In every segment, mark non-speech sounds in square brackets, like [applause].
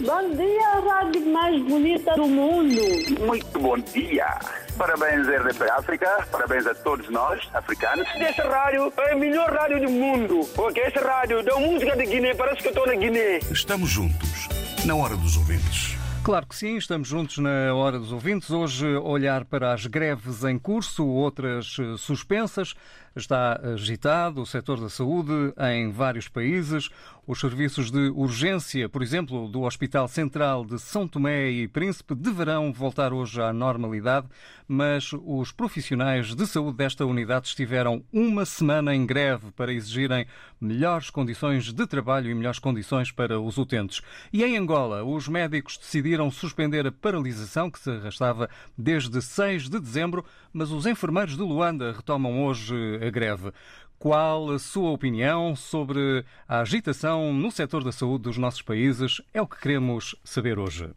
Bom dia, rádio mais bonita do mundo. Muito bom dia. Parabéns, RDP África. Parabéns a todos nós, africanos. Essa rádio é a melhor rádio do mundo. Porque essa rádio dá música de Guiné, parece que eu estou na Guiné. Estamos juntos, na hora dos ouvintes. Claro que sim, estamos juntos na Hora dos Ouvintes. Hoje, olhar para as greves em curso, outras suspensas. Está agitado o setor da saúde em vários países. Os serviços de urgência, por exemplo, do Hospital Central de São Tomé e Príncipe, deverão voltar hoje à normalidade, mas os profissionais de saúde desta unidade estiveram uma semana em greve para exigirem melhores condições de trabalho e melhores condições para os utentes. E em Angola, os médicos decidiram suspender a paralisação que se arrastava desde 6 de dezembro, mas os enfermeiros de Luanda retomam hoje a greve. Qual a sua opinião sobre a agitação no setor da saúde dos nossos países? É o que queremos saber hoje.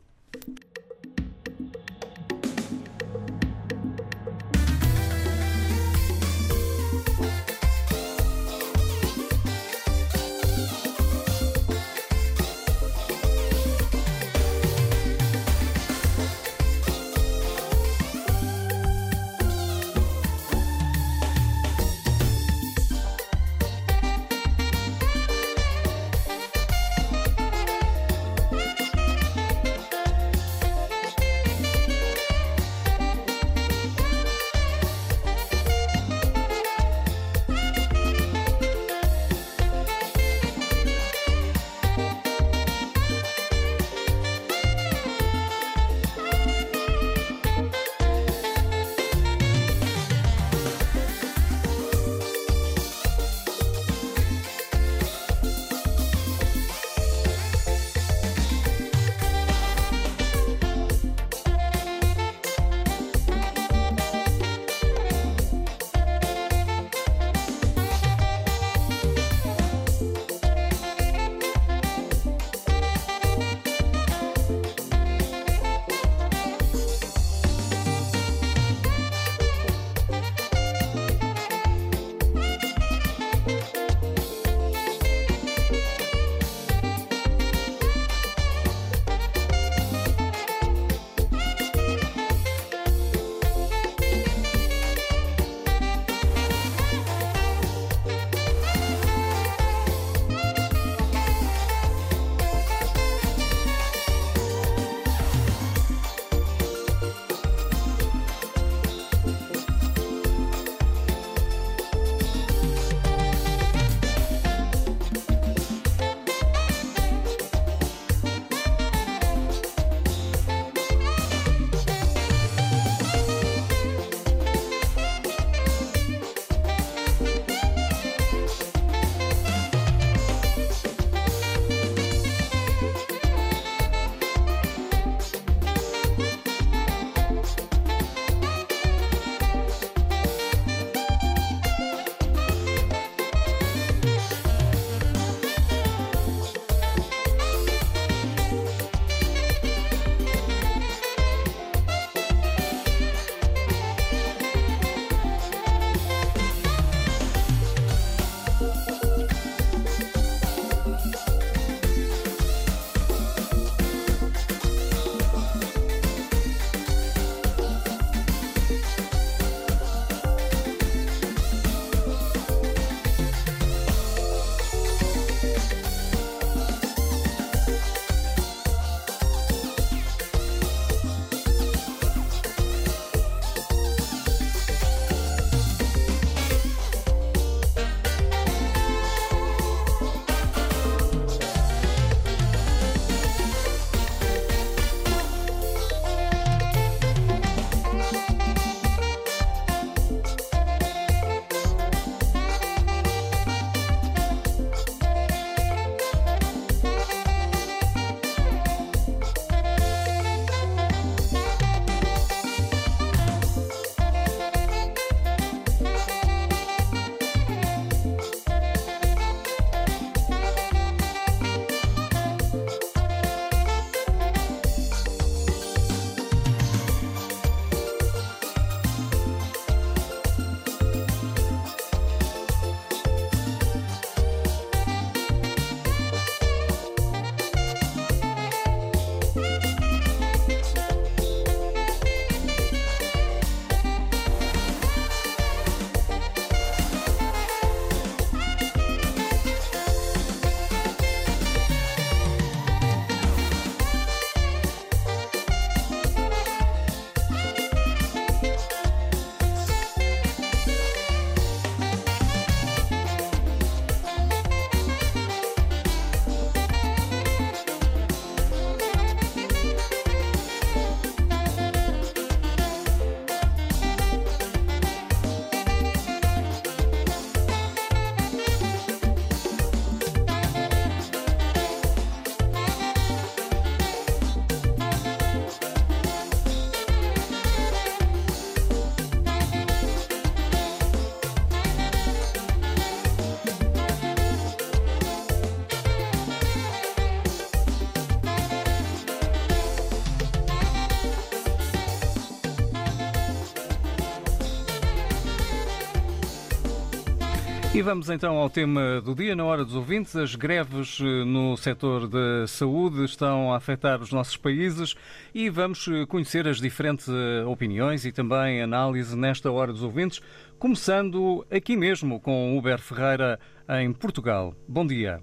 E vamos então ao tema do dia, na hora dos ouvintes. As greves eh, no setor da saúde estão a afetar os nossos países e vamos eh, conhecer as diferentes eh, opiniões e também análise nesta hora dos ouvintes, começando aqui mesmo com Uber Ferreira em Portugal. Bom dia.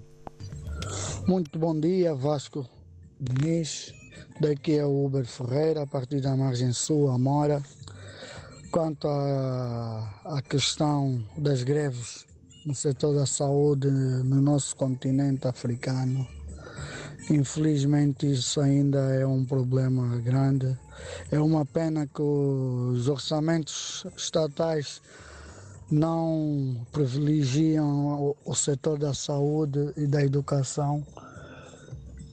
Muito bom dia, Vasco Diniz. Daqui é o Uber Ferreira, a partir da margem sul, Amora. Quanto à, à questão das greves no setor da saúde no nosso continente africano. Infelizmente, isso ainda é um problema grande. É uma pena que os orçamentos estatais não privilegiam o, setor da saúde e da educação.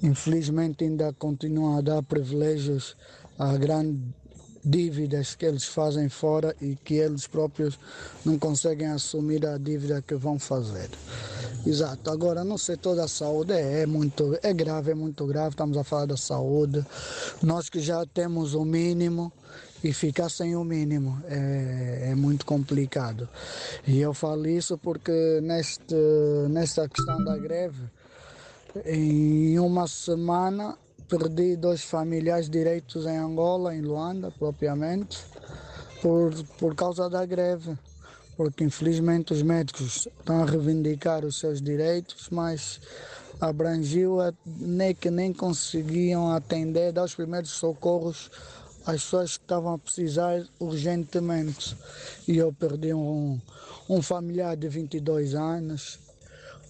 Infelizmente, ainda continuam a dar privilégios a grande dívidas que eles fazem fora e que eles próprios não conseguem assumir a dívida que vão fazer. Exato. Agora, no setor da saúde é, é, muito, é grave, é muito grave. Estamos a falar da saúde. Nós que já temos o mínimo e ficar sem o mínimo é, é muito complicado. E eu falo isso porque neste, nesta questão da greve, em uma semana perdi dois familiares direitos em Angola, em Luanda, propriamente, por, por causa da greve. Porque infelizmente os médicos estão a reivindicar os seus direitos, mas abrangiu a, nem que nem conseguiam atender, dar os primeiros socorros às pessoas que estavam a precisar urgentemente. E eu perdi um, um familiar de 22 anos,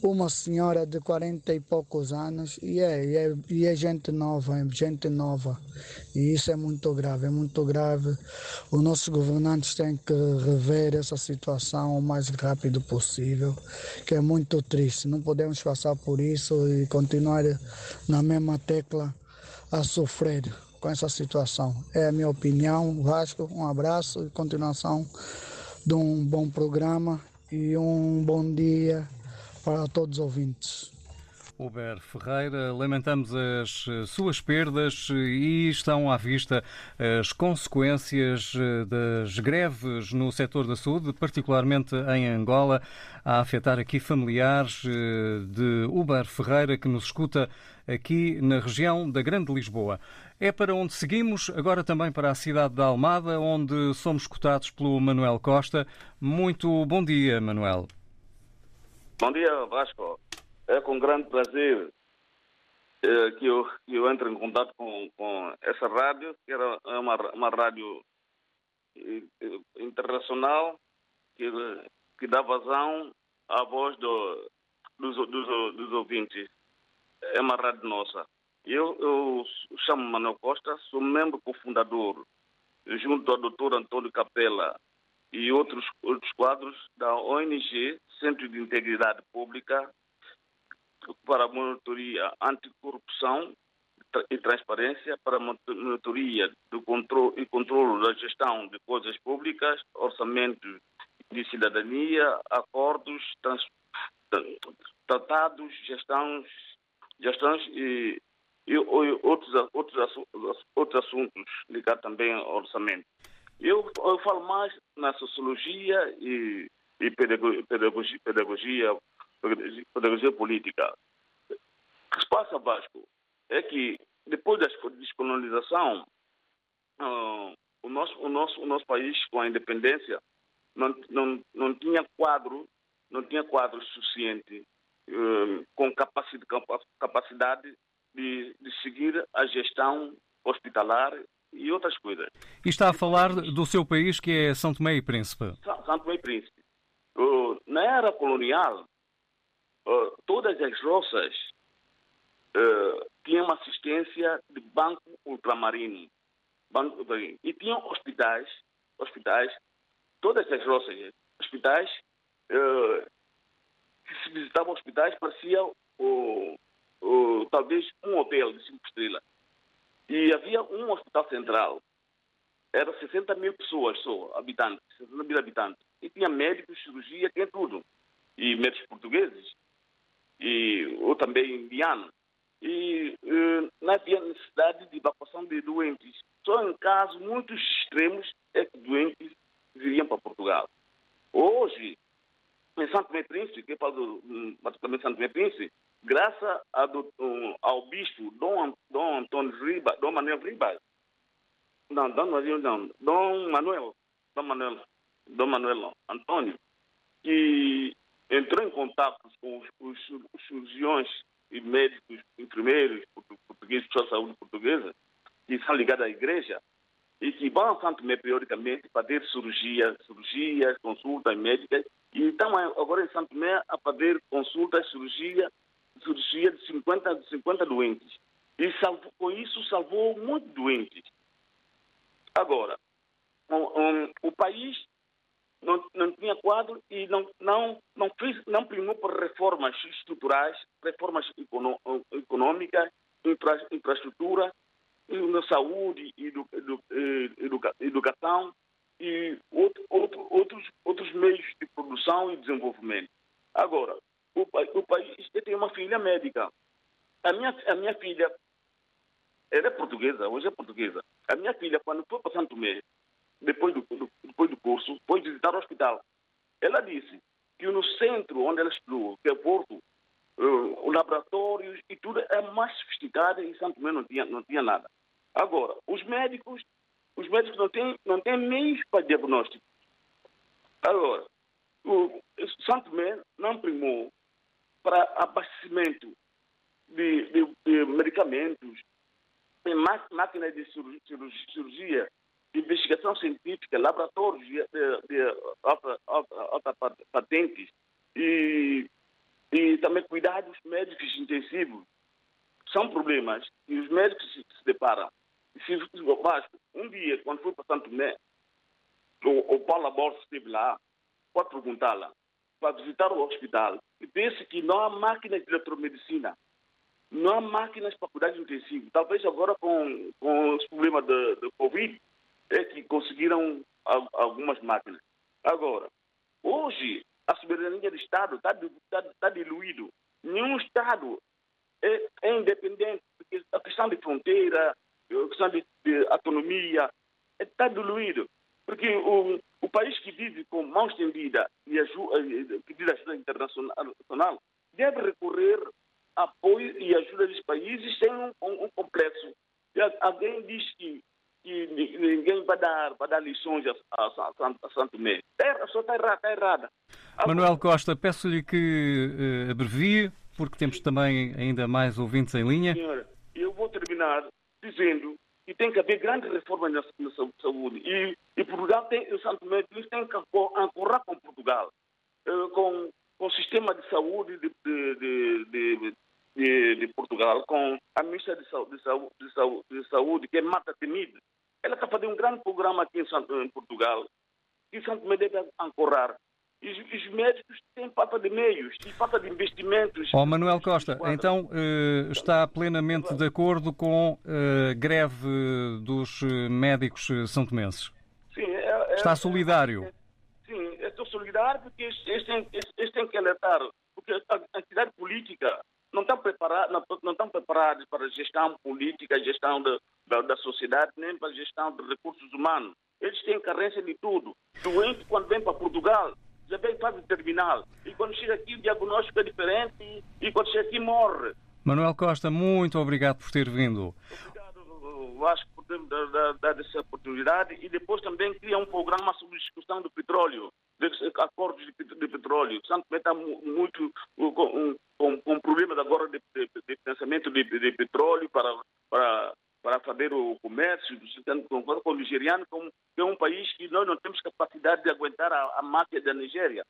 uma senhora de 40 e poucos anos e é, e é, e é gente nova, é gente nova. E isso é muito grave, é muito grave. Os nossos governantes têm que rever essa situação o mais rápido possível, que é muito triste. Não podemos passar por isso e continuar na mesma tecla a sofrer com essa situação. É a minha opinião. Vasco, um abraço e continuação de um bom programa e um bom dia para todos os ouvintes. Uber Ferreira, lamentamos as eh, suas perdas e estão à vista as consequências eh, das greves no setor da saúde, particularmente em Angola, a afetar aqui familiares eh, de Uber Ferreira que nos escuta aqui na região da Grande Lisboa. É para onde seguimos, agora também para a cidade da Almada, onde somos escutados pelo Manuel Costa. Muito bom dia, Manuel. Bom dia, Vasco. É com grande prazer é, que, eu, que eu entro em contato com, com essa rádio, que era é uma, uma rádio eh, internacional que, que dá vazão à voz do, dos, dos, dos ouvintes. É uma rádio nossa. Eu, eu chamo Manuel Costa, sou membro cofundador, junto ao doutor Antônio Capela, e outros, outros quadros da ONG, Centro de Integridade Pública, para a monitoria anticorrupção e transparência, para a monitoria do controle e controle da gestão de coisas públicas, orçamento de cidadania, acordos, trans, tratados, gestões, gestões e, e outros, outros, outros assuntos ligados também ao orçamento. Eu, eu falo mais na sociologia e, e pedagogia, pedagogia, pedagogia, pedagogia política. O que se passa, Vasco, é que depois da descolonização, uh, o, nosso, o, nosso, o nosso país, com a independência, não, não, não tinha quadro, não tinha quadro suficiente uh, com capacidade, capacidade de, de seguir a gestão hospitalar e outras coisas. E está a falar do seu país, que é São Tomé e Príncipe. São Tomé e Príncipe. Uh, na era colonial, uh, todas as roças uh, tinham assistência de banco ultramarino. Banco, e tinham hospitais, hospitais, todas as roças, hospitais, que se visitavam hospitais, parecia talvez um hotel de cinco estrelas. E havia um hospital central. Era 60 mil pessoas só, habitantes, 60 mil habitantes. E tinha médicos, cirurgia, tinha tudo. E médicos portugueses. E, ou também indianos. E eh, não havia necessidade de evacuação de doentes. Só em casos muito extremos é que doentes viriam para Portugal. Hoje, em Santo Tomé Príncipe, que falo do, particularmente Santo Tomé graças do, um, ao bispo Dom, Dom Antônio Riba, Dom Manuel Ribas, não, Dom Manuel, não, Dom Manuel, Dom Manuel, Dom Manuel Antônio, que entrou em contato com os, os, os cirurgiões e médicos, enfermeiros portugueses, pessoal de saúde portuguesa, que são ligados à igreja, e que vão a Santo Tomé periodicamente fazer cirurgia, cirurgias, consultas médicas, e estão agora em Santo Tomé a fazer consultas, cirurgia, cirurgia de 50, de 50 doentes. E salvou, com isso salvou muitos doentes. Agora, um, um, o país não, não tinha quadro e não, não, não, fez, não primou por reformas estruturais, reformas econômicas, infra, infraestrutura, na saúde, edu, edu, educa, educação e outro, outro, outros, outros meios de produção e desenvolvimento. Agora, o, o país tem uma filha médica. A minha, a minha filha, ela é portuguesa, hoje é portuguesa. A minha filha, quando foi para Santo Tomé, depois do, do, depois do curso, foi visitar o hospital. Ela disse que no centro onde ela estudou, que é Porto, uh, laboratórios e tudo é mais sofisticado e Santo Tomé não tinha, não tinha nada. Agora, os médicos, os médicos não têm, não têm meios para diagnóstico. Agora, o Santo Tomé não primou para abastecimento de, de, de medicamentos, tem máquinas de cirurgia, investigação científica, laboratórios de, de alta, alta, alta patentes e, e também cuidados médicos intensivos. São problemas que os médicos se, se deparam. Se, um dia, quando fui para Santo Tomé, o, o Paulo Borges esteve lá, pode perguntá-la, para visitar o hospital, e disse que não há máquinas de eletromedicina, não há máquinas para cuidar intensivo. Talvez agora com, com os problemas da Covid, é que conseguiram algumas máquinas. Agora, hoje, a soberania do Estado está tá, tá diluído. Nenhum Estado é, é independente, porque a questão de fronteira, a questão de, de autonomia, está diluído. Porque o, o país que vive com mão estendida e ajuda, eh, pedir ajuda internacional deve recorrer a apoio e ajuda dos países sem um, um, um complexo. Alguém diz que, que, ninguém vai dar, vai dar lições a, a, a, Santo. A só está errada, está errada. Manuel Costa, peço-lhe que uh, abrevie, porque temos também ainda mais ouvintes em linha. Senhora, eu vou terminar dizendo que tem que haver grandes reformas na, na saúde. E, e Portugal tem, o Santo tem que ancorar com Portugal, uh, com, com o sistema de saúde de, de, de, de, Portugal, com a ministra de saúde, de saúde, de saúde, de saúde que é Mata Temide. Ela está fazendo um grande programa aqui em, Portugal, que Santo Tomé deve ancorar. E os médicos têm falta de meios e falta de investimentos. Ó oh, Manuel Costa, então uh, está plenamente de acordo com a eh, greve dos médicos são tomenses? Sim. É, é, está solidário? É, sim, estou solidário porque eles têm, que alertar, porque a entidade política não estão preparados, não, não estão preparados para a gestão política, a gestão da, da, da sociedade, nem para a gestão de recursos humanos. Eles têm carência de tudo. Doente, quando vem para Portugal, já vem fase terminal. E quando chega aqui o diagnóstico é diferente e, e quando chega aqui morre. Manuel Costa, muito obrigado por ter vindo. Obrigado, Vasco, por ter dado essa oportunidade e depois também cria um programa sobre discussão do petróleo, de acordos de, de petróleo. Santo está muito com, com, com problemas agora de, de, de financiamento de, de petróleo para, para para fazer o comércio, com o nigeriano, como é um país que nós não temos capacidade de aguentar a, a máfia da Nigéria.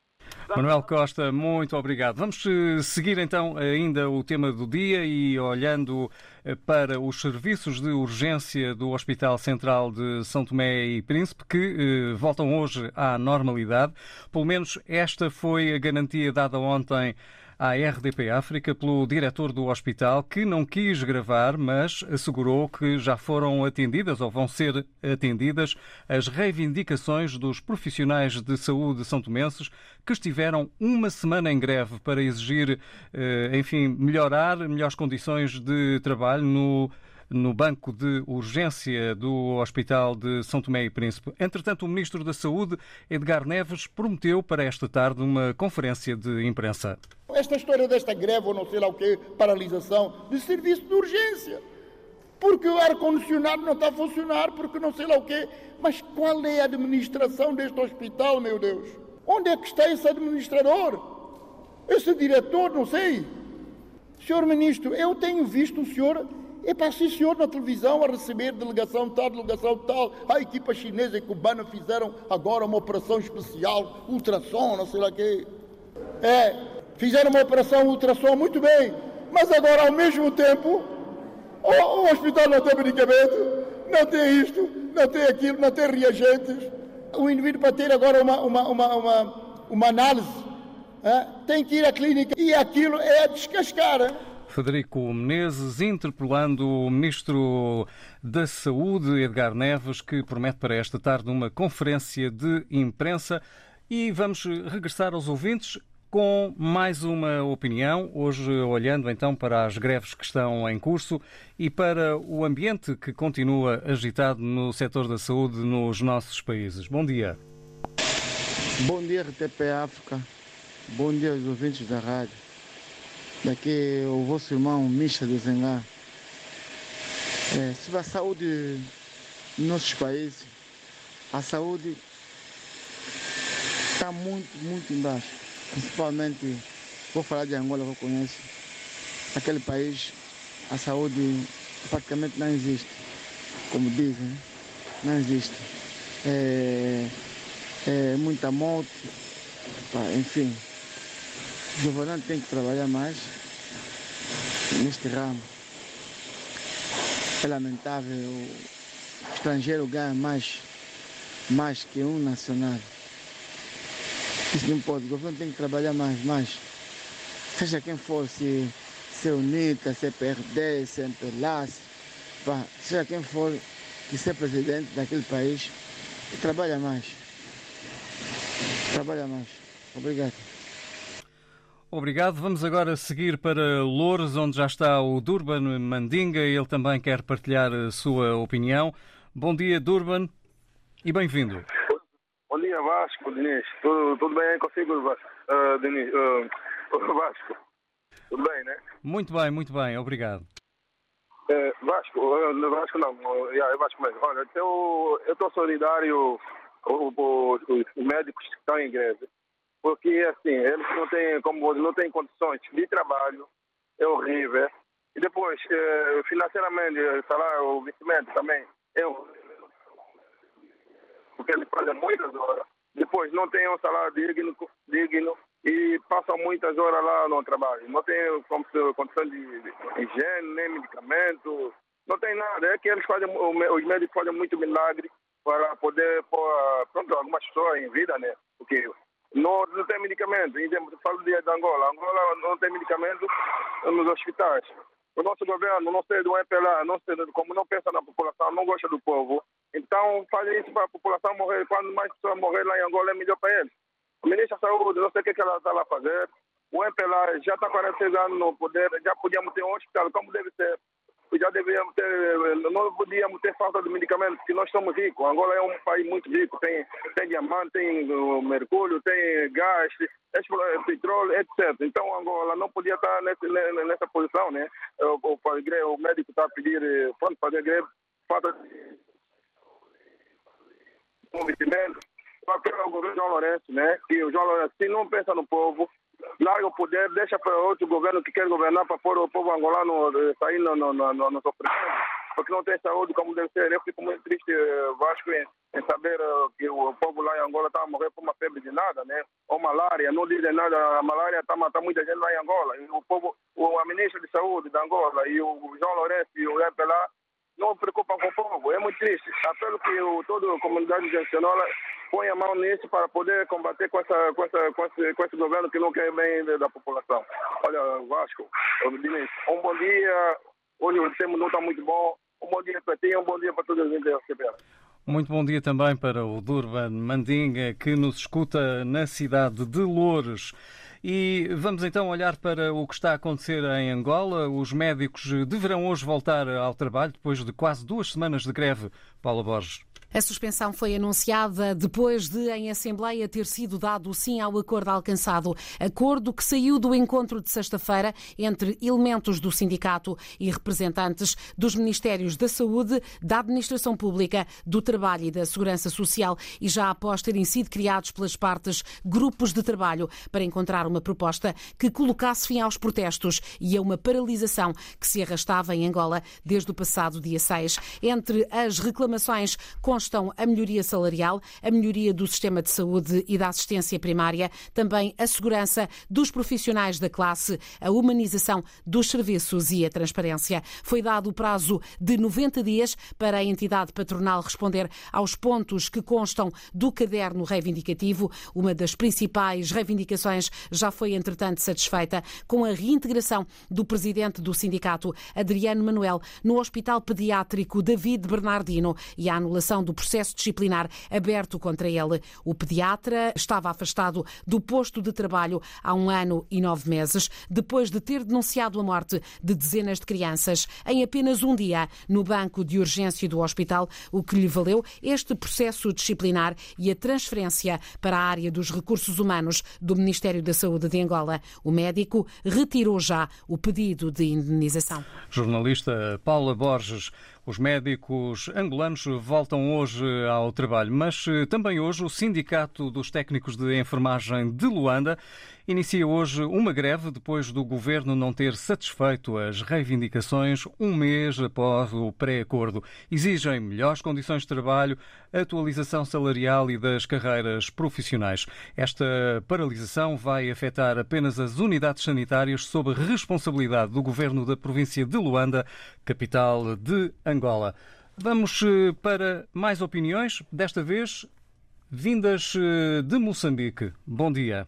Manuel Costa, muito obrigado. Vamos eh, seguir então ainda o tema do dia e olhando eh, para os serviços de urgência do Hospital Central de São Tomé e Príncipe, que eh, voltam hoje à normalidade. Pelo menos esta foi a garantia dada ontem à RDP África pelo diretor do hospital, que não quis gravar, mas assegurou que já foram atendidas ou vão ser atendidas as reivindicações dos profissionais de saúde são tomenses que estiveram uma semana em greve para exigir, eh, enfim, melhorar melhores condições de trabalho no no banco de urgência do Hospital de São Tomé e Príncipe. Entretanto, o Ministro da Saúde, Edgar Neves, prometeu para esta tarde uma conferência de imprensa. Esta história desta greve ou não sei lá o quê, paralisação de serviço de urgência. Porque o ar-condicionado não está a funcionar, porque não sei lá o quê. Mas qual é a administração deste hospital, meu Deus? Onde é que está esse administrador? Esse diretor, não sei. Senhor Ministro, eu tenho visto o senhor, é para sim senhor na televisão a receber delegação tal, delegação tal. A equipa chinesa e cubana fizeram agora uma operação especial, ultrassom, não sei lá quê. É, fizeram uma operação ultrassom muito bem, mas agora ao mesmo tempo o, o hospital não tem medicamento, não tem isto, não tem aquilo, não tem reagentes. O indivíduo para ter agora uma, uma, uma, uma, uma análise é, tem que ir à clínica e aquilo é descascar. Federico Menezes interpelando o Ministro da Saúde, Edgar Neves, que promete para esta tarde uma conferência de imprensa. E vamos regressar aos ouvintes com mais uma opinião, hoje olhando então para as greves que estão em curso e para o ambiente que continua agitado no setor da saúde nos nossos países. Bom dia. Bom dia, RTP África. Bom dia aos ouvintes da rádio. Daqui o vosso irmão Misha de Zengá. É, sobre a saúde nos nossos países, a saúde está muito, muito embaixo. Principalmente, vou falar de Angola que eu conheço. Aquele país, a saúde praticamente não existe. Como dizem, não existe. É, é muita morte, enfim. O governante tem que trabalhar mais neste ramo. É lamentável, o estrangeiro ganha mais, mais que um nacional. Isso não pode, o governo tem que trabalhar mais, mais. Seja quem for, se, se UNITA, se PRD, se MPLAS, seja quem for que ser presidente daquele país, trabalha mais. Trabalha mais. Obrigado. Obrigado. Vamos agora seguir para Louros, onde já está o Durban Mandinga. Ele também quer partilhar a sua opinião. Bom dia, Durban, e bem-vindo. Bom dia, Vasco, Diniz. Tudo, tudo bem consigo, Vasco? Uh, uh, Vasco? Tudo bem, né? Muito bem, muito bem. Obrigado. Uh, Vasco, uh, Vasco não, uh, yeah, Vasco mesmo. Olha, eu estou solidário com os médicos que estão em greve porque assim, eles não têm, como não têm condições de trabalho, é horrível. E depois, eh, financeiramente, o salário, o investimento também é horrível. Porque eles fazem muitas horas. Depois, não tem um salário digno, digno e passam muitas horas lá no trabalho. Não tem condição de higiene, nem medicamento, não tem nada. É que eles fazem, os médicos fazem muito milagre para poder pôr, pronto, algumas pessoas em vida, né? Porque não, não tem medicamento. Exemplo, falo de Angola. Angola não tem medicamento nos hospitais. O nosso governo não sei do MPLA, não sei, como não pensa na população, não gosta do povo. Então faz isso para a população morrer. Quando mais pessoas morrer lá em Angola é melhor para eles. O ministro da Saúde, não sei o que, ela está lá fazer. O MPLA já está 46 anos no poder, já podíamos ter um hospital como deve ser já deveríamos ter, não podíamos ter falta de medicamentos, porque nós somos ricos. Angola é um país muito rico, tem, tem diamante, tem uh, mercúrio, tem gás, petróleo, etc. Então Angola não podia estar nesse, nessa posição, né? O, o, o médico está a pedir, eh, pronto, fazer greve, falta de. Para o governo João Lourenço, né? Que o João Lourenço, se não pensa no povo, larga o poder, deixa para outro governo que quer governar para pôr o povo angolano eh, sair no, no, no, no, no porque não tem saúde como deve ser. Eu fico muito triste, eh, Vasco, em, em saber uh, que o povo lá em Angola está a morrer por uma febre de nada, né? Ou malária, não dizem nada, a malária está matando muita gente lá em Angola. E o povo, o, a ministra de saúde de Angola e o João Lourenço e o lá não preocupam com o povo. É muito triste. Apelo que o, toda a comunidade internacional põe a mão nisso para poder combater com, essa, com, essa, com, esse, com esse governo que não quer bem da população. Olha, Vasco, um bom dia. Hoje o tempo não está muito bom. Um bom dia para ti, um bom dia para todos os internacionais. Muito bom dia também para o Durban Mandinga, que nos escuta na cidade de Loures. E vamos então olhar para o que está a acontecer em Angola. Os médicos deverão hoje voltar ao trabalho depois de quase duas semanas de greve. Paula Borges. A suspensão foi anunciada depois de, em Assembleia, ter sido dado sim ao acordo alcançado. Acordo que saiu do encontro de sexta-feira entre elementos do sindicato e representantes dos Ministérios da Saúde, da Administração Pública, do Trabalho e da Segurança Social e já após terem sido criados pelas partes grupos de trabalho para encontrar uma proposta que colocasse fim aos protestos e a uma paralisação que se arrastava em Angola desde o passado dia 6. Entre as reclamações constam a melhoria salarial, a melhoria do sistema de saúde e da assistência primária, também a segurança dos profissionais da classe, a humanização dos serviços e a transparência. Foi dado o prazo de 90 dias para a entidade patronal responder aos pontos que constam do caderno reivindicativo. Uma das principais reivindicações já foi, entretanto, satisfeita com a reintegração do presidente do sindicato, Adriano Manuel, no Hospital Pediátrico David Bernardino e a anulação do processo disciplinar aberto contra ele. O pediatra estava afastado do posto de trabalho há um ano e nove meses, depois de ter denunciado a morte de dezenas de crianças em apenas um dia no banco de urgência do hospital, o que lhe valeu este processo disciplinar e a transferência para a área dos recursos humanos do Ministério da Saúde de Angola. O médico retirou já o pedido de indenização. Jornalista Paula Borges. Os médicos angolanos voltam hoje ao trabalho, mas eh, também hoje o Sindicato dos Técnicos de Enfermagem de Luanda inicia hoje uma greve depois do governo não ter satisfeito as reivindicações um mês após o pré-acordo. Exigem melhores condições de trabalho, atualização salarial e das carreiras profissionais. Esta paralisação vai afetar apenas as unidades sanitárias sob responsabilidade do governo da província de Luanda, capital de Angola. Vamos eh, para mais opiniões, desta vez vindas eh, de Moçambique. Bom dia.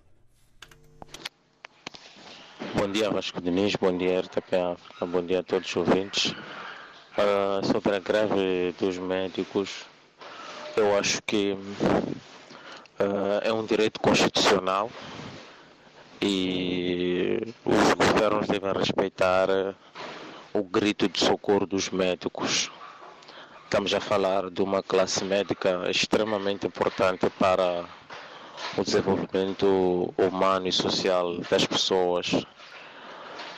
Bom dia, Vasco Diniz, bom dia, RTP África, bom dia a todos os ouvintes. Uh, sobre a greve dos médicos, eu acho que uh, é um direito constitucional e os governos devem respeitar o grito de socorro dos médicos. Estamos a falar de uma classe médica extremamente importante para o desenvolvimento humano e social das pessoas.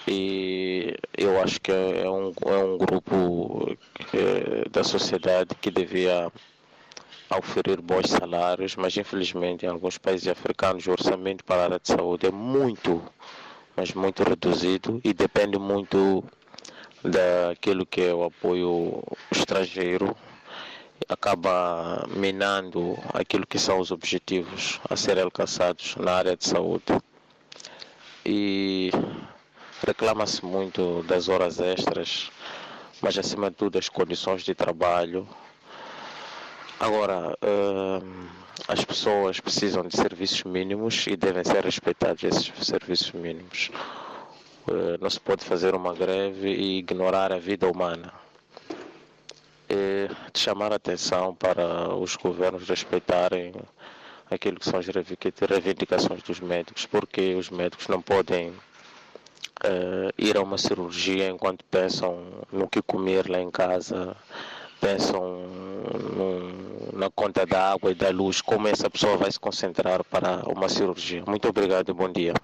E eu acho que é um, é um grupo é, da sociedade que devia oferecer bons salários, mas infelizmente em alguns países africanos o orçamento para a área de saúde é muito, mas muito reduzido e depende muito daquilo que é o apoio estrangeiro acaba minando aquilo que são os objetivos a serem alcançados na área de saúde. E reclama-se muito das horas extras, mas acima de tudo das condições de trabalho. Agora, uh, as pessoas precisam de serviços mínimos e devem ser respeitados esses serviços mínimos. Uh, não se pode fazer uma greve e ignorar a vida humana é de chamar a atenção para os governos respeitarem aquilo que são as reivindicações dos médicos, porque os médicos não podem uh, ir a uma cirurgia enquanto pensam no que comer lá em casa, pensam no, na conta da água e da luz, como essa pessoa vai se concentrar para uma cirurgia. Muito obrigado e bom dia.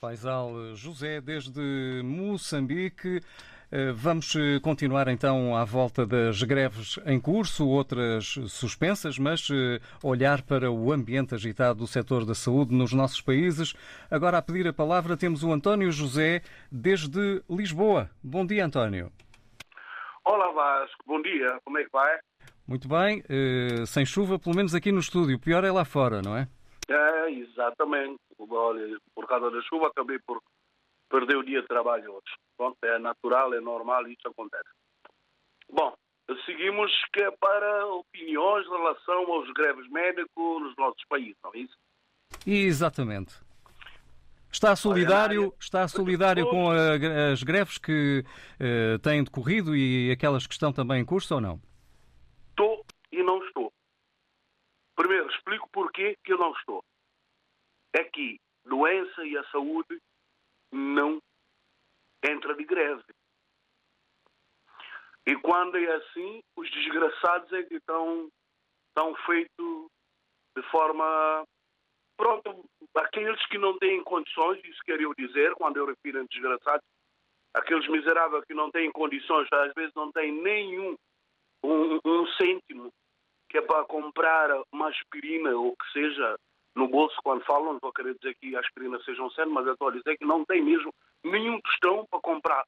Faisal José, desde Moçambique. Eh, vamos eh, continuar então à volta das greves em curso, outras suspensas, mas eh, olhar para o ambiente agitado do setor da saúde nos nossos países. Agora a pedir a palavra temos o António José desde Lisboa. Bom dia, António. Olá, Vasco. Bom dia. Como é que vai? Muito bem. Sem chuva, pelo menos aqui no estúdio. Pior é lá fora, não é? É, exatamente. Olha, por causa da chuva acabei por perder o dia de trabalho hoje. Pronto, é natural, é normal, isso acontece. Bom, seguimos que é para opiniões em relação aos greves médicos nos nossos países, não é isso? Exatamente. Está solidário, está solidário com a, as greves que uh, têm decorrido e aquelas que estão também em curso ou não? Estou e não estou. Primeiro, explico porquê que eu não estou. É que doença e a saúde não entra de greve. E quando é assim, os desgraçados é que estão, estão feitos de forma. Pronto, aqueles que não têm condições, isso quero eu dizer, quando eu refiro em desgraçados, aqueles miseráveis que não têm condições, às vezes não têm nenhum um, um cêntimo que é para comprar uma aspirina ou que seja no bolso quando falam, não estou a querer dizer que a aspirina seja um cento, mas eu estou a dizer que não tem mesmo nenhum tostão para comprar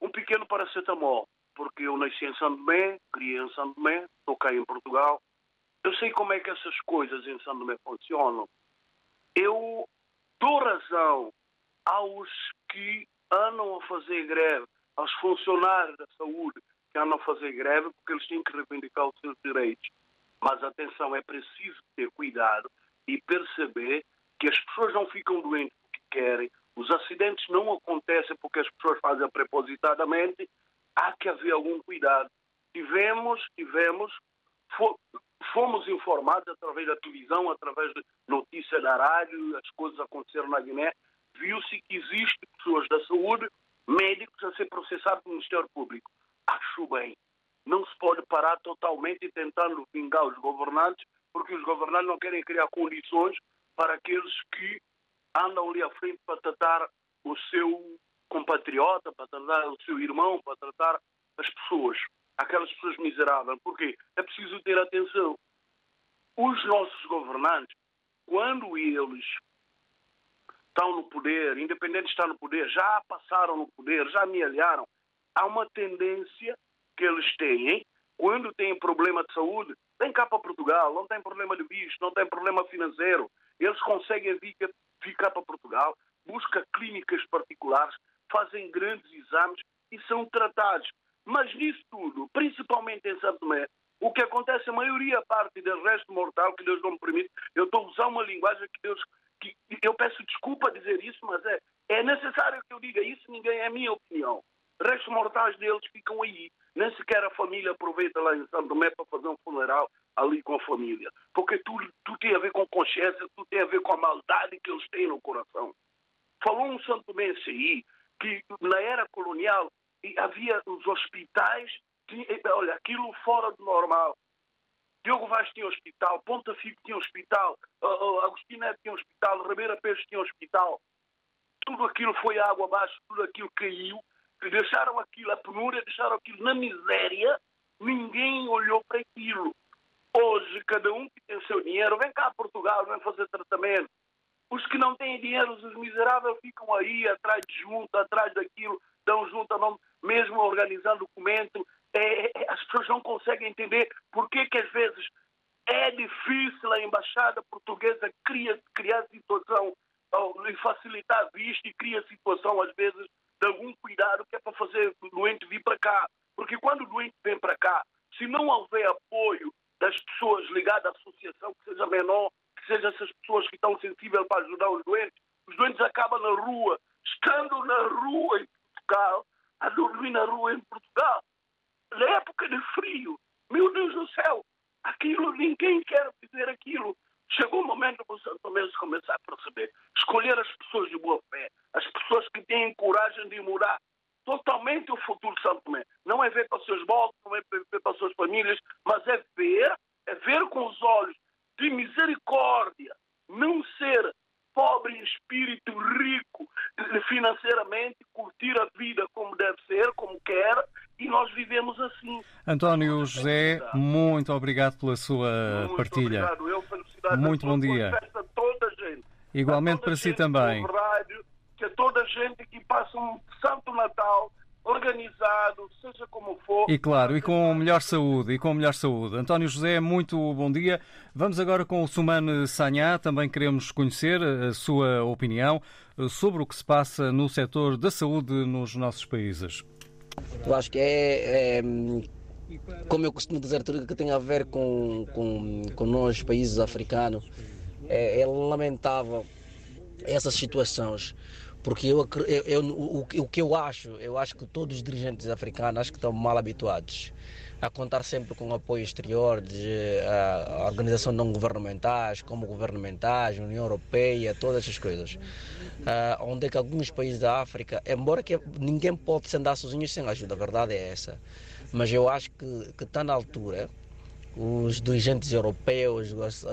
um pequeno paracetamol, porque eu nasci em São Tomé, criei em São Tomé, estou cá em Portugal, eu sei como é que essas coisas em São Tomé funcionam. Eu dou razão aos que andam a fazer greve, aos funcionários da saúde que andam a fazer greve, porque eles têm que reivindicar os seus direitos. Mas atenção, é preciso ter cuidado e perceber que as pessoas não ficam doentes porque querem, os acidentes não acontecem porque as pessoas fazem prepositadamente, há que haver algum cuidado. Tivemos, tivemos, fomos informados através da televisão, através de notícias da rádio, as coisas aconteceram na Guiné, viu-se que existem pessoas da saúde, médicos a ser processados pelo Ministério Público. Acho bem. Não se pode parar totalmente tentando vingar os governantes, porque os governantes não querem criar condições para aqueles que andam ali à frente para tratar o seu compatriota, para tratar o seu irmão, para tratar as pessoas, aquelas pessoas miseráveis. Porque é preciso ter atenção. Os nossos governantes, quando eles estão no poder, independente de estar no poder, já passaram no poder, já amealharam, há uma tendência que eles têm, quando têm problema de saúde, vem cá para Portugal, não tem problema de bicho, não tem problema financeiro, eles conseguem vir, ficar para Portugal, buscam clínicas particulares, fazem grandes exames e são tratados. Mas nisso tudo, principalmente em Santo Tomé, o que acontece, a maioria parte do resto mortal, que Deus não me permite, eu estou a usar uma linguagem que Deus. Que, eu peço desculpa a dizer isso, mas é, é necessário que eu diga isso, ninguém é a minha opinião. Restos mortais deles ficam aí. Nem sequer a família aproveita lá em Santo Tomé para fazer um funeral ali com a família. Porque tudo, tudo tem a ver com consciência, tudo tem a ver com a maldade que eles têm no coração. Falou um Santo Tomé aí que na era colonial havia os hospitais, olha, aquilo fora do normal. Diogo Vaz tinha hospital, Ponta Fico tinha hospital, Agostinho Neto tinha hospital, Ribeira Peixe tinha hospital. Tudo aquilo foi água abaixo, tudo aquilo caiu, deixaram aquilo, a penúria, deixaram aquilo na miséria, ninguém olhou para aquilo. Hoje, cada um que tem seu dinheiro, vem cá a Portugal, vem fazer tratamento. Os que não têm dinheiro, os miseráveis, ficam aí atrás de junto, atrás daquilo, dão junto, não, mesmo organizando documento. É, é, as pessoas não conseguem entender por que que às vezes é difícil a embaixada portuguesa criar, criar situação e facilitar a vista e cria situação às vezes de algum cuidado que é para fazer o doente vir para cá. Porque quando o doente vem para cá, se não houver apoio das pessoas ligadas à associação, que seja menor, que sejam essas pessoas que estão sensíveis para ajudar os doentes, os doentes acabam na rua, estando na rua em Portugal, a dormir na rua em Portugal. Na época de frio, meu Deus do céu, aquilo, ninguém quer dizer aquilo. Chegou o momento para os santomenses começar a perceber, escolher as pessoas de boa fé, pessoas que têm coragem de mudar totalmente o futuro de Santo Tomé. Não é ver para os seus bolsos, não é ver para as suas famílias, mas é ver, é ver com os olhos de misericórdia, não ser pobre em espírito, rico financeiramente, curtir a vida como deve ser, como quer, e nós vivemos assim. António José, muito obrigado pela sua muito partilha. Obrigado. Eu, felicidade muito bom dia. A toda a gente. Igualmente para si também. do rádio, que a toda a gente que passa um Santo Natal organizado, seja como for. E claro, e com melhor saúde, e com melhor saúde. António José, muito bom dia. Vamos agora com o Sumane Sanhá, também queremos conhecer a sua opinião sobre o que se passa no setor da saúde nos nossos países. Eu acho que é, é como eu costumo dizer, tudo que tem a ver com, com, com nós, países africanos, é, é lamentável essas situações porque eu, eu, eu o, o, que eu acho, eu acho que todos os dirigentes africanos que estão mal habituados. a contar sempre com apoio exterior de uh, organizações não governamentais, como governamentais, União Europeia, todas essas coisas. Uh, onde é que alguns países da África, embora que ninguém pode se andar sozinho sem ajuda, a verdade é essa. Mas eu acho que, que está na altura os dirigentes europeus, as uh,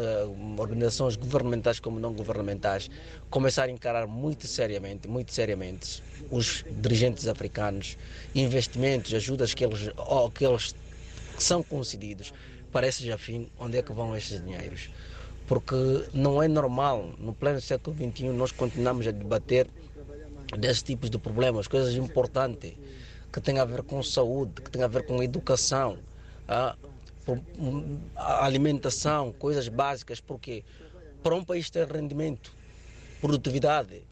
organizações governamentais como não governamentais, começarem a encarar muito seriamente, muito seriamente, os dirigentes africanos, investimentos, ajudas que eles, que eles são concedidos para esse fim, onde é que vão esses dinheiros? Porque não é normal, no pleno século XXI, nós continuamos a debater desses tipos de problemas, coisas importantes que têm a ver com saúde, que têm a ver com educação, ah, alimentação, coisas básicas, porque para um país ter rendimento, produtividade,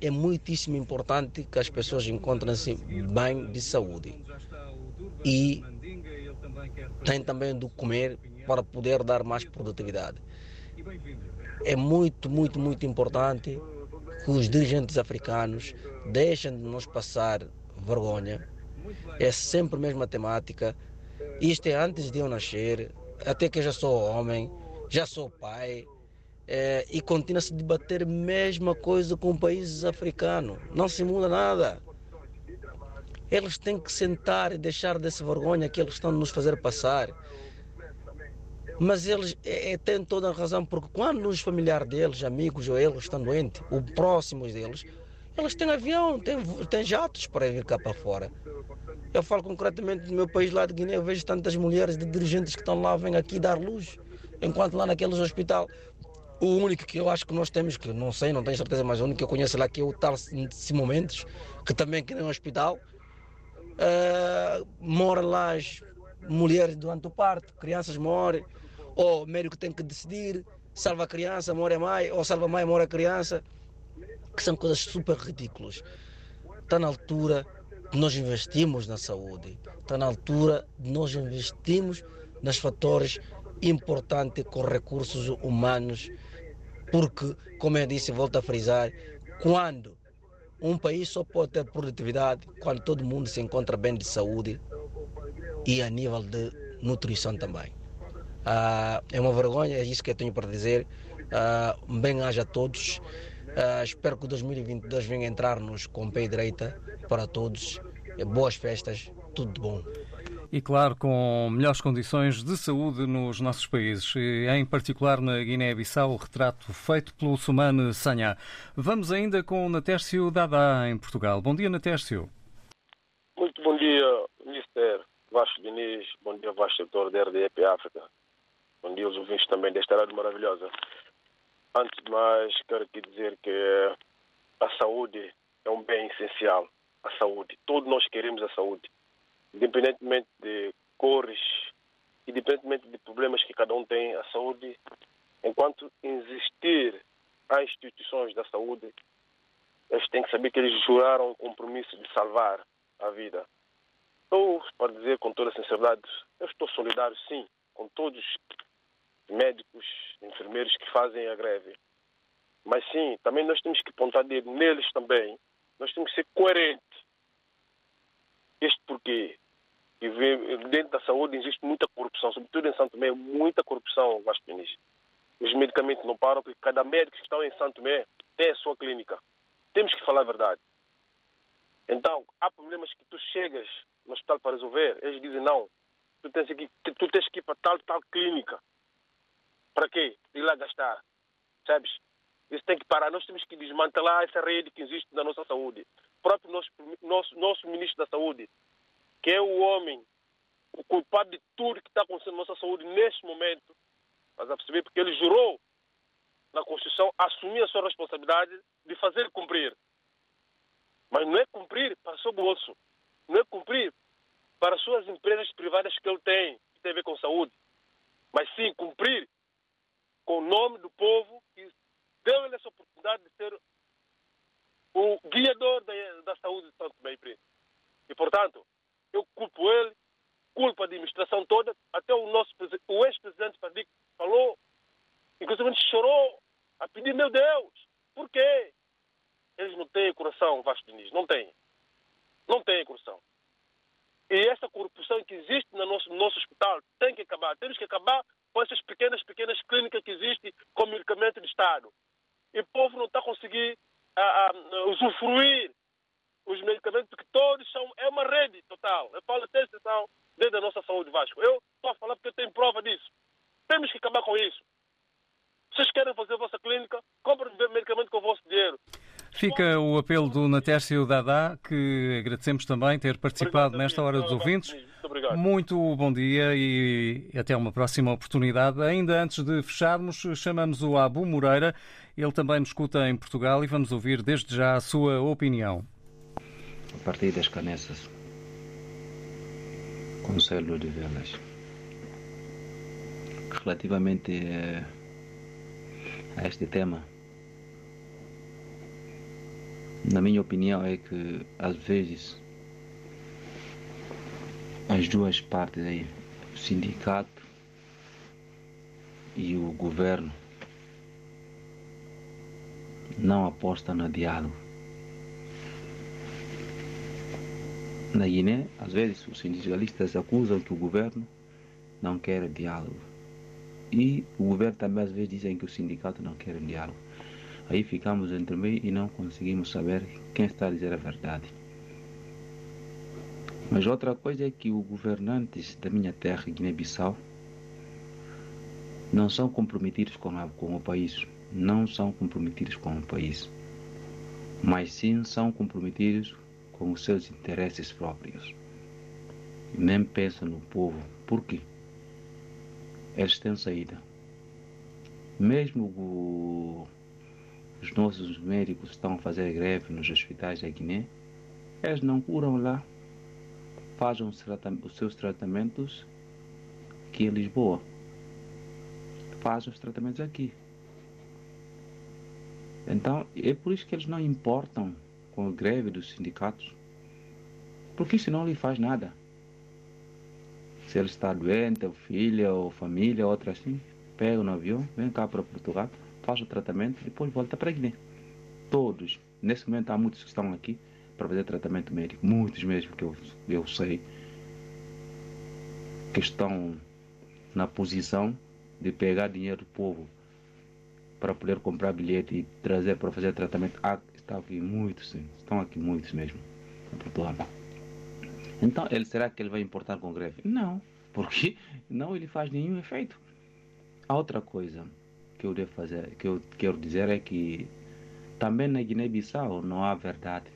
é muitíssimo importante que as pessoas encontrem-se bem de saúde. E tem também do comer para poder dar mais produtividade. É muito, muito, muito importante que os dirigentes africanos deixem de nos passar vergonha. É sempre a mesma temática. Isto é antes de eu nascer, até que eu já sou homem, já sou pai, é, e continua-se a debater a mesma coisa com países africanos. Não se muda nada. Eles têm que sentar e deixar dessa vergonha que eles estão nos fazer passar. Mas eles é, é, têm toda a razão, porque quando os familiares deles, amigos ou eles estão doentes, os próximos deles, eles têm avião, têm, têm jatos para vir cá para fora. Eu falo concretamente do meu país lá de Guiné, eu vejo tantas mulheres de dirigentes que estão lá, vêm aqui dar luz, enquanto lá naqueles hospital o único que eu acho que nós temos, que não sei, não tenho certeza, mas o único que eu conheço lá que é o tal Simão Mendes, que também que nem um hospital, uh, moram lá as mulheres durante o parto, crianças morrem, ou o médico tem que decidir, salva a criança, morre a mãe, ou salva a mãe, morre a criança, que são coisas super ridículas. Está na altura de nós investirmos na saúde, está na altura de nós investirmos nos fatores importantes com recursos humanos, porque, como eu disse, volto a frisar, quando um país só pode ter produtividade quando todo mundo se encontra bem de saúde e a nível de nutrição também. Ah, é uma vergonha, é isso que eu tenho para dizer. Ah, bem haja a todos. Ah, espero que 2022 venha entrar-nos com o pé direita para todos. Boas festas, tudo de bom. E claro, com melhores condições de saúde nos nossos países, em particular na Guiné-Bissau, o retrato feito pelo Sumane Sanha. Vamos ainda com Natércio Dada, em Portugal. Bom dia, Natércio. Muito bom dia, Mister Vasco Diniz. Bom dia, Vasco Setor da RDP África. Bom dia aos ouvintes também desta rádio maravilhosa. Antes de mais, quero aqui dizer que a saúde é um bem essencial. A saúde. Todos nós queremos a saúde independentemente de cores, independentemente de problemas que cada um tem, a saúde, enquanto existir as instituições da saúde, eles têm que saber que eles juraram o compromisso de salvar a vida. Eu, para dizer com toda sinceridade, eu estou solidário, sim, com todos os médicos, enfermeiros que fazem a greve. Mas sim, também nós temos que apontar dedo neles também. Nós temos que ser coerentes. Isto porque dentro da saúde existe muita corrupção, sobretudo em Santo Tomé, muita corrupção, Ministro. Os medicamentos não param, porque cada médico que está em Santo Tomé tem a sua clínica. Temos que falar a verdade. Então, há problemas que tu chegas no hospital para resolver, eles dizem não, tu tens que, tu tens que ir para tal, tal clínica. Para quê? Ir lá gastar. Sabes? Isso tem que parar. Nós temos que desmantelar essa rede que existe na nossa saúde. O próprio nosso, nosso, nosso ministro da Saúde que é o homem, o culpado de tudo que está acontecendo na nossa saúde neste momento. Mas a perceber porque ele jurou na Constituição assumir a sua responsabilidade de fazer cumprir. Mas não é cumprir para o seu bolso. Não é cumprir para as suas empresas privadas que ele tem, que tem a ver com saúde. Mas sim cumprir com o nome do povo que deu-lhe essa oportunidade de ser o guiador da, da saúde de Santo Tomé e Príncipe. E, portanto, eu culpo ele, culpo a administração toda, até o nosso o ex-presidente Fadic falou, inclusive chorou a pedir, meu Deus, por quê? Eles não têm coração, Vasco Diniz, não têm. Não têm coração. E essa corrupção que existe no nosso, no nosso hospital tem que acabar. Temos que acabar com essas pequenas, pequenas clínicas que existem com medicamento de Estado. E o povo não está a conseguir a, a, usufruir os medicamentos, porque todos são. É uma rede total. Eu falo até exceção dentro da nossa saúde, Vasco. Eu estou a falar porque eu tenho prova disso. Temos que acabar com isso. Vocês querem fazer a vossa clínica, comprem medicamento com o vosso dinheiro. Fica o apelo do Natércio Dadá, que agradecemos também ter participado obrigado, nesta hora dos ouvintes. Muito, Muito bom dia e até uma próxima oportunidade. Ainda antes de fecharmos, chamamos o Abu Moreira. Ele também nos escuta em Portugal e vamos ouvir desde já a sua opinião. A partir das Canessas, Conselho de Velas. Relativamente a este tema, na minha opinião é que às vezes as duas partes aí, o sindicato e o governo não apostam no diálogo. Na Guiné, às vezes os sindicalistas acusam que o governo não quer diálogo. E o governo também às vezes dizem que o sindicato não quer diálogo. Aí ficamos entre meio e não conseguimos saber quem está a dizer a verdade. Mas outra coisa é que os governantes da minha terra, Guiné-Bissau, não são comprometidos com, a, com o país. Não são comprometidos com o país. Mas sim são comprometidos com os seus interesses próprios. Nem pensam no povo. Por quê? Eles têm saída. Mesmo o os nossos médicos estão a fazer greve nos hospitais da Guiné, eles não curam lá, fazem os seus tratamentos aqui em Lisboa. Fazem os tratamentos aqui. Então, é por isso que eles não importam com a greve dos sindicatos, porque isso não lhe faz nada. Se ele está doente, ou filha, ou família, outra assim, pega no avião, vem cá para Portugal, faz o tratamento e depois volta para Guiné. Todos. Nesse momento há muitos que estão aqui para fazer tratamento médico. Muitos mesmo que eu, eu sei que estão na posição de pegar dinheiro do povo para poder comprar bilhete e trazer para fazer tratamento. Ah, estão aqui muitos, sim. Estão aqui muitos mesmo. Então, ele, será que ele vai importar com greve? Não, porque [laughs] não ele faz nenhum efeito. A outra coisa, que eu devo fazer, que eu quero dizer é que também na Guiné-Bissau não há verdade.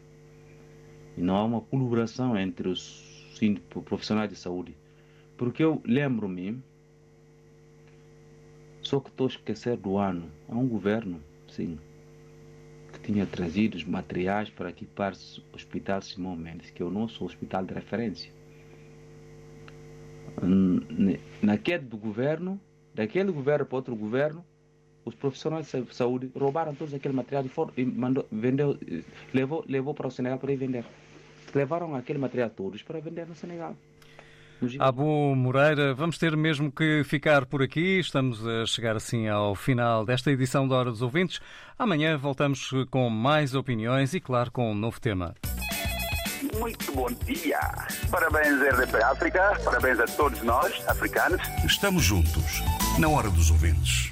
E não há uma colaboração entre os profissionais de saúde. Porque eu lembro-me, só que estou a esquecer do ano, há um governo, sim, que tinha trazido os materiais para equipar o Hospital Simão Mendes, que é o nosso hospital de referência. Na queda do governo, daquele governo para outro governo, os profissionais de saúde roubaram todo aquele material e, foram, e mandou, vendeu, levou, levou para o Senegal para ir vender. Levaram aquele material todos para vender no Senegal. Abu Moreira, vamos ter mesmo que ficar por aqui. Estamos a chegar assim ao final desta edição da Hora dos Ouvintes. Amanhã voltamos com mais opiniões e, claro, com um novo tema. Muito bom dia. Parabéns, RDP África. Parabéns a todos nós, africanos. Estamos juntos, na Hora dos Ouvintes.